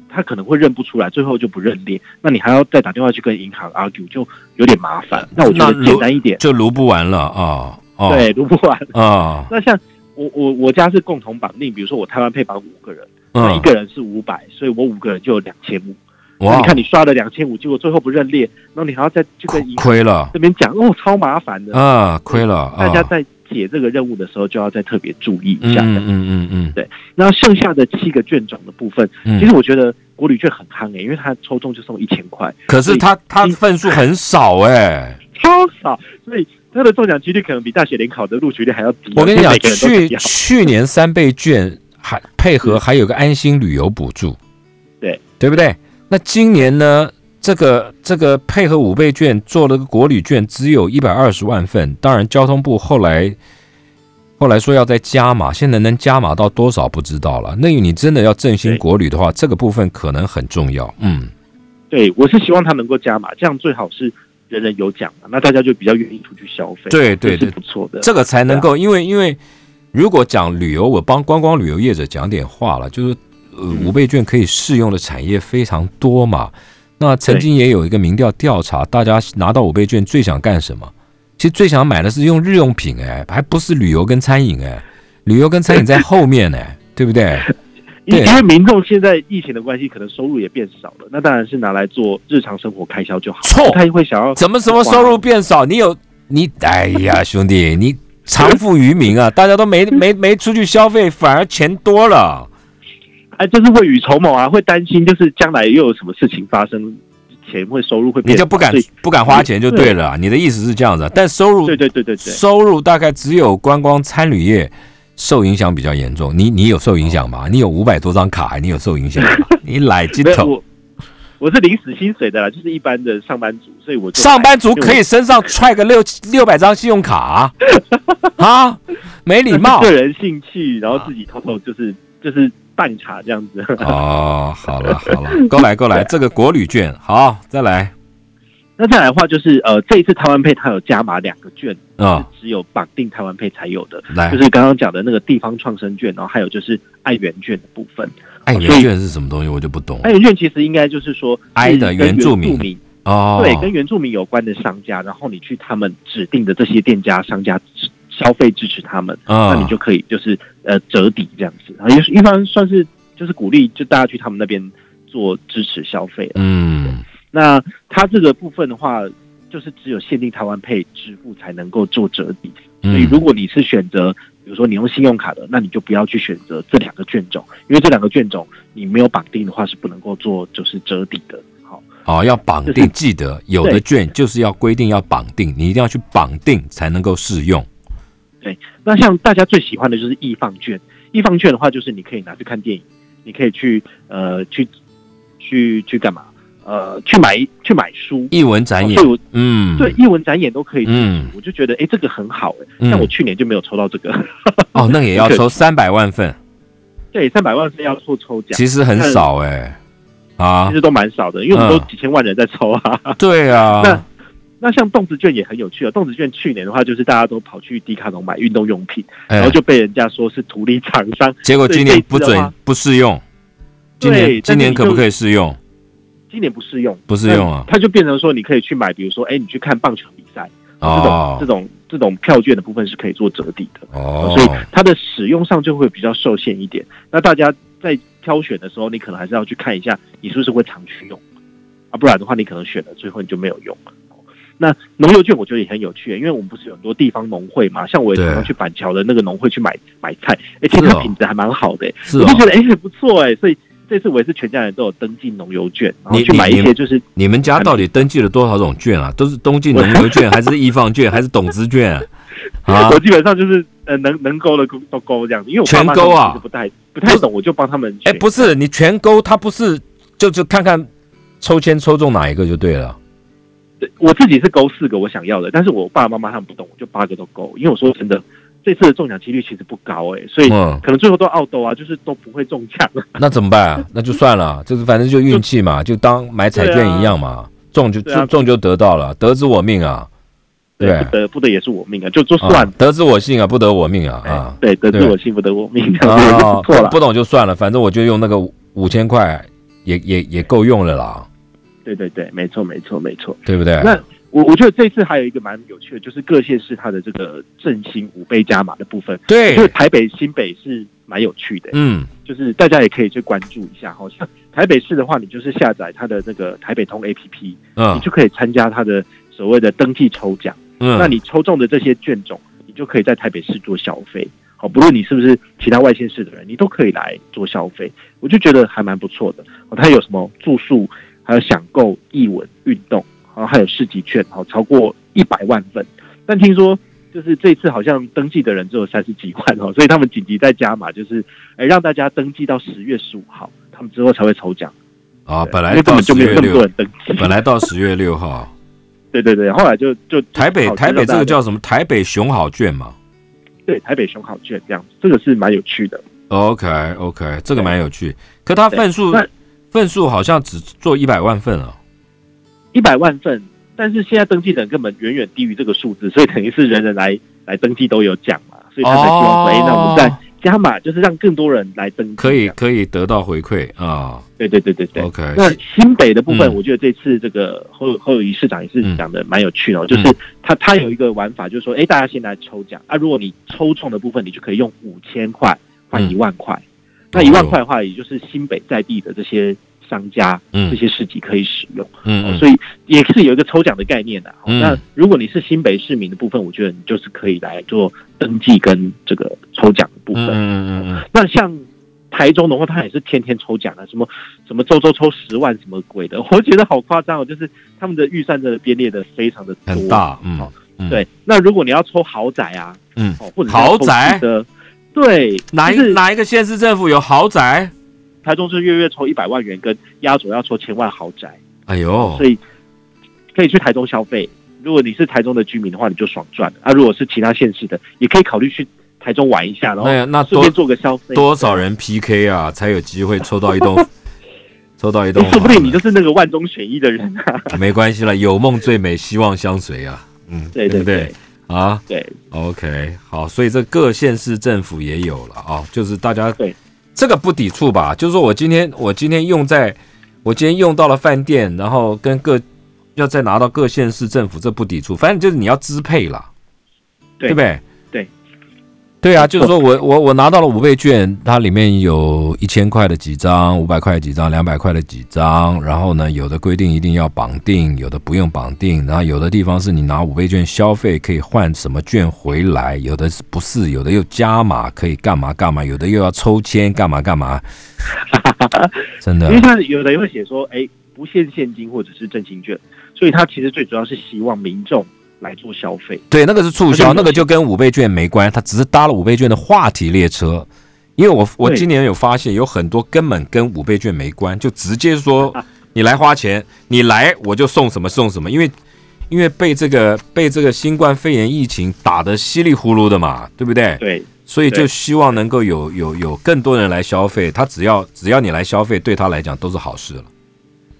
他可能会认不出来，最后就不认列，那你还要再打电话去跟银行 argue，就有点麻烦。那我觉得简单一点，
就撸不完了啊。
对，撸不完
啊。
那像我我我家是共同绑定，比如说我台湾配绑五个人，那一个人是五百，所以我五个人就有两千五。哇，你看你刷了两千五，结果最后不认列，然后你还要再去跟银
行
这边讲，哦，超麻烦的
啊，亏了。
大家在。解这个任务的时候，就要再特别注意一下。
嗯嗯嗯嗯，
对。那剩下的七个卷种的部分，其实我觉得国旅券很夯诶，因为它抽中就送一千块。
可是它它份数很少哎，
超少，所以他的中奖几率可能比大学联考的录取率还要低。
我跟你讲，去去年三倍券还配合还有个安心旅游补助，
对
对不对？那今年呢？这个这个配合五倍券做了个国旅券，只有一百二十万份。当然，交通部后来后来说要再加码，现在能加码到多少不知道了。那你真的要振兴国旅的话，这个部分可能很重要。嗯，
对，我是希望他能够加码，这样最好是人人有奖嘛，那大家就比较愿意出去消费。
对对对，
不错的，
这个才能够，因为因为如果讲旅游，我帮观光旅游业者讲点话了，就是呃五倍券可以适用的产业非常多嘛。那曾经也有一个民调调查，大家拿到五倍券最想干什么？其实最想买的是用日用品，哎，还不是旅游跟餐饮，哎，旅游跟餐饮在后面呢，对不对？
因因为民众现在疫情的关系，可能收入也变少了，那当然是拿来做日常生活开销就好。
错，
他会想要
怎么什么收入变少？你有你，哎呀，兄弟，你藏富于民啊！大家都没没没出去消费，反而钱多了。
哎，就是未雨绸缪啊，会担心就是将来又有什么事情发生。钱会收入会，
你就不敢不敢花钱就对了。你的意思是这样子，但收入
对对对对对，
收入大概只有观光餐旅业受影响比较严重。你你有受影响吗？你有五百多张卡，你有受影响吗？你 来镜头，
我是领死薪水的啦，就是一般的上班族，所以我
上班族可以身上揣个六六百张信用卡啊？没礼貌，
个人兴趣，然后自己偷偷就是就是。办卡这样子
哦，好了 好了，过来过来，这个国旅券好，再来。
那再来的话，就是呃，这一次台湾配它有加码两个券啊，只有绑定台湾配才有的，
来，
就是刚刚讲的那个地方创生券，然后还有就是爱媛券的部分。
爱媛券是什么东西？我就不懂。
爱媛券其实应该就是说，
爱的原住民
哦，对，跟原住民有关的商家，然后你去他们指定的这些店家商家。消费支持他们，那你就可以就是呃折抵这样子，也是一般算是就是鼓励就大家去他们那边做支持消费。嗯，那它这个部分的话，就是只有限定台湾配支付才能够做折抵，所以如果你是选择比如说你用信用卡的，那你就不要去选择这两个券种，因为这两个券种你没有绑定的话是不能够做就是折抵的。好，
哦，要绑定，记得有的券就是要规定要绑定，你一定要去绑定才能够适用。
对，那像大家最喜欢的就是易放券。易放券的话，就是你可以拿去看电影，你可以去呃去去去干嘛？呃，去买去买书，
译文展演，
嗯，对，译文展演都可以。嗯，我就觉得哎，这个很好哎。像我去年就没有抽到这个。
哦，那也要 抽三百万份。
对，三百万份要做抽奖，
其实很少哎。啊，
其实都蛮少的，因为我们都几千万人在抽啊。
对啊。
那那像动子券也很有趣啊！动子券去年的话，就是大家都跑去迪卡侬买运动用品，然后就被人家说是图利厂商。
结果今年不准不适用。今年今年可不可以适用？
今年不适用，
不适用啊！
它就变成说，你可以去买，比如说，哎，你去看棒球比赛，这种这种这种票券的部分是可以做折抵的。哦，所以它的使用上就会比较受限一点。那大家在挑选的时候，你可能还是要去看一下，你是不是会常去用啊？不然的话，你可能选了最后你就没有用。那农游券我觉得也很有趣，因为我们不是有很多地方农会嘛，像我也常常去板桥的那个农会去买买菜，哎，其实它品质还蛮好的，我就觉得哎很不错哎，所以这次我也是全家人都有登记农游券，然后去买一些就是
你们家到底登记了多少种券啊？都是东进农游券，还是易放券，还是董资券
啊？我基本上就是呃能能勾的都勾这样子，因为我
全勾啊，
不太不太懂，我就帮他们。
哎，不是你全勾，他不是就就看看抽签抽中哪一个就对了。
我自己是勾四个我想要的，但是我爸爸妈妈他们不懂，我就八个都勾。因为我说真的，这次的中奖几率其实不高哎，所以可能最后都澳斗啊，就是都不会中奖。
那怎么办啊？那就算了，就是反正就运气嘛，就当买彩券一样嘛，中就中中就得到了，得之我命啊，
对，不得不得也是我命啊，就就算
得之我幸啊，不得我命啊啊，
对，得之我幸不得我命，错了，
不懂就算了，反正我就用那个五千块也也也够用了啦。
对对对，没错没错没错，
对不对？
那我我觉得这次还有一个蛮有趣的，就是各县市它的这个振兴五倍加码的部分。
对，
就是台北新北是蛮有趣的，嗯，就是大家也可以去关注一下。好像台北市的话，你就是下载它的那个台北通 APP，嗯，你就可以参加它的所谓的登记抽奖。嗯，那你抽中的这些券种，你就可以在台北市做消费。好，不论你是不是其他外县市的人，你都可以来做消费。我就觉得还蛮不错的。哦，它有什么住宿？还有享购译文运动，然后还有市集券，好超过一百万份。但听说就是这次好像登记的人只有三十几万哦，所以他们紧急在加码，就是哎让大家登记到十月十五号，他们之后才会抽奖。
啊，本来根本就没有那么多人登记，本来到十月六号。
对对对，后来就就
台北台北这个叫什么？台北熊好券嘛。
对，台北熊好券这样子，这个是蛮有趣的。
OK OK，这个蛮有趣。可它份数份数好像只做一百万份啊，
一百万份，但是现在登记的人根本远远低于这个数字，所以等于是人人来来登记都有奖嘛，所以他才希望说，哎，那我们再。加码就是让更多人来登记，
可以可以得到回馈啊！
对对对对对。
OK，
那新北的部分，我觉得这次这个侯侯友谊市长也是讲的蛮有趣的，就是他他有一个玩法，就是说，哎，大家先来抽奖啊，如果你抽中的部分，你就可以用五千块换一万块，那一万块的话，也就是新北在地的这些。商家这些市集可以使用，嗯，所以也是有一个抽奖的概念的。那如果你是新北市民的部分，我觉得你就是可以来做登记跟这个抽奖的部分。嗯嗯嗯。那像台中的话，他也是天天抽奖啊，什么什么周周抽十万什么鬼的，我觉得好夸张哦。就是他们的预算真的编列的非常的
很大，嗯，
对。那如果你要抽豪宅啊，
嗯，哦
或者
豪宅
的，对，
哪一哪一个县市政府有豪宅？
台中是月月抽一百万元，跟压轴要抽千万豪宅。
哎呦，
所以可以去台中消费。如果你是台中的居民的话，你就爽赚了。啊，如果是其他县市的，也可以考虑去台中玩一下，然后那顺便做个消费。
多少人 PK 啊，才有机会抽到一栋？抽到一栋，
说不定你就是那个万中选一的人啊。
没关系了，有梦最美，希望相随啊。
嗯，对对对，
啊，
对
，OK，好，所以这各县市政府也有了啊，就是大家
对。
这个不抵触吧？就是说我今天我今天用在，我今天用到了饭店，然后跟各要再拿到各县市政府，这不抵触。反正就是你要支配了，对不对？对啊，就是说我我我拿到了五倍券，它里面有一千块的几张，五百块几张，两百块的几张。然后呢，有的规定一定要绑定，有的不用绑定。然后有的地方是你拿五倍券消费可以换什么券回来，有的是不是？有的又加码可以干嘛干嘛，有的又要抽签干嘛干嘛。真的，
因为他有的会写说，哎，不限现金或者是正金券，所以他其实最主要是希望民众。来做消费，
对，那个是促销，那个就跟五倍券没关，他只是搭了五倍券的话题列车。因为我我今年有发现，有很多根本跟五倍券没关，就直接说 你来花钱，你来我就送什么送什么。因为因为被这个被这个新冠肺炎疫情打得稀里糊涂的嘛，对不对？
对，
所以就希望能够有有有更多人来消费，他只要只要你来消费，对他来讲都是好事了。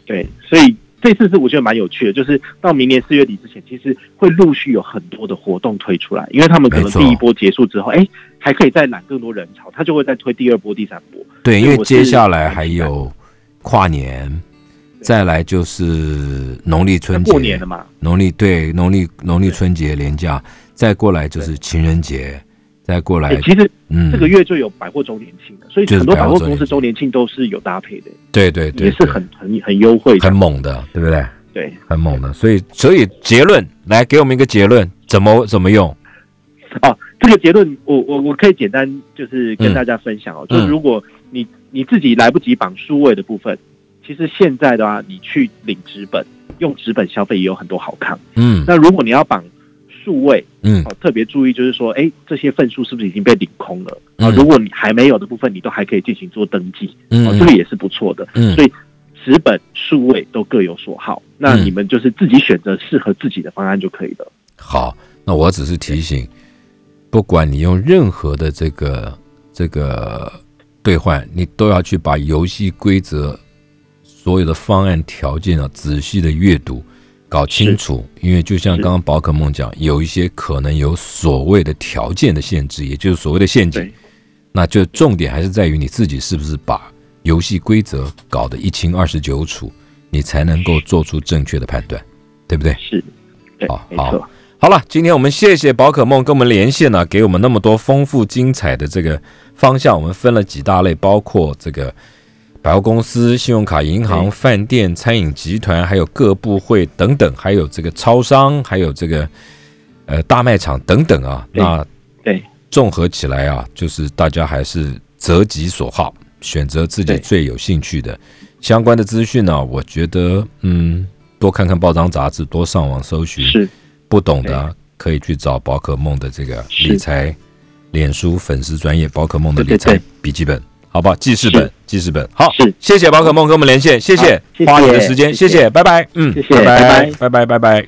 对，所以。这次是我觉得蛮有趣的，就是到明年四月底之前，其实会陆续有很多的活动推出来，因为他们可能第一波结束之后，哎，还可以再揽更多人潮，他就会再推第二波、第三波。
对，因为接下来还有跨年，再来就是农历春节。
过年了嘛，
农历对农历农历春节连假，再过来就是情人节。再过来，
其实嗯，这个月就有百货周年庆的，所以很多百货公司周年庆都是有搭配的。
对对对，
也是很很很优惠、
很猛的，对不对？
对，
很猛的。所以所以结论，来给我们一个结论，怎么怎么用？
哦，这个结论我我我可以简单就是跟大家分享哦，就是如果你你自己来不及绑数位的部分，其实现在的话，你去领纸本，用纸本消费也有很多好看。嗯，那如果你要绑。数位，嗯，哦，特别注意，就是说，哎，这些份数是不是已经被领空了？啊，如果你还没有的部分，你都还可以进行做登记，哦，这个也是不错的。嗯，所以纸本、数位都各有所好，那你们就是自己选择适合自己的方案就可以了。
好，那我只是提醒，不管你用任何的这个这个兑换，你都要去把游戏规则所有的方案条件啊仔细的阅读。搞清楚，因为就像刚刚宝可梦讲，有一些可能有所谓的条件的限制，也就是所谓的陷阱。那就重点还是在于你自己是不是把游戏规则搞得一清二十九楚，你才能够做出正确的判断，对不对？
是，
好，好，好了，今天我们谢谢宝可梦跟我们连线呢，给我们那么多丰富精彩的这个方向。我们分了几大类，包括这个。百货公司、信用卡银行、饭店、餐饮集团，还有各部会等等，还有这个超商，还有这个呃大卖场等等啊。那
对
综合起来啊，就是大家还是择己所好，选择自己最有兴趣的相关的资讯呢。我觉得嗯，多看看报章杂志，多上网搜寻。
是
不懂的可以去找宝可梦的这个理财脸书粉丝专业宝可梦的理财笔记本。好不好？记事本，记事本。好，谢谢宝可梦跟我们连线，谢谢花你的时间，谢谢，拜拜。
嗯，谢谢，拜
拜，拜拜，拜拜。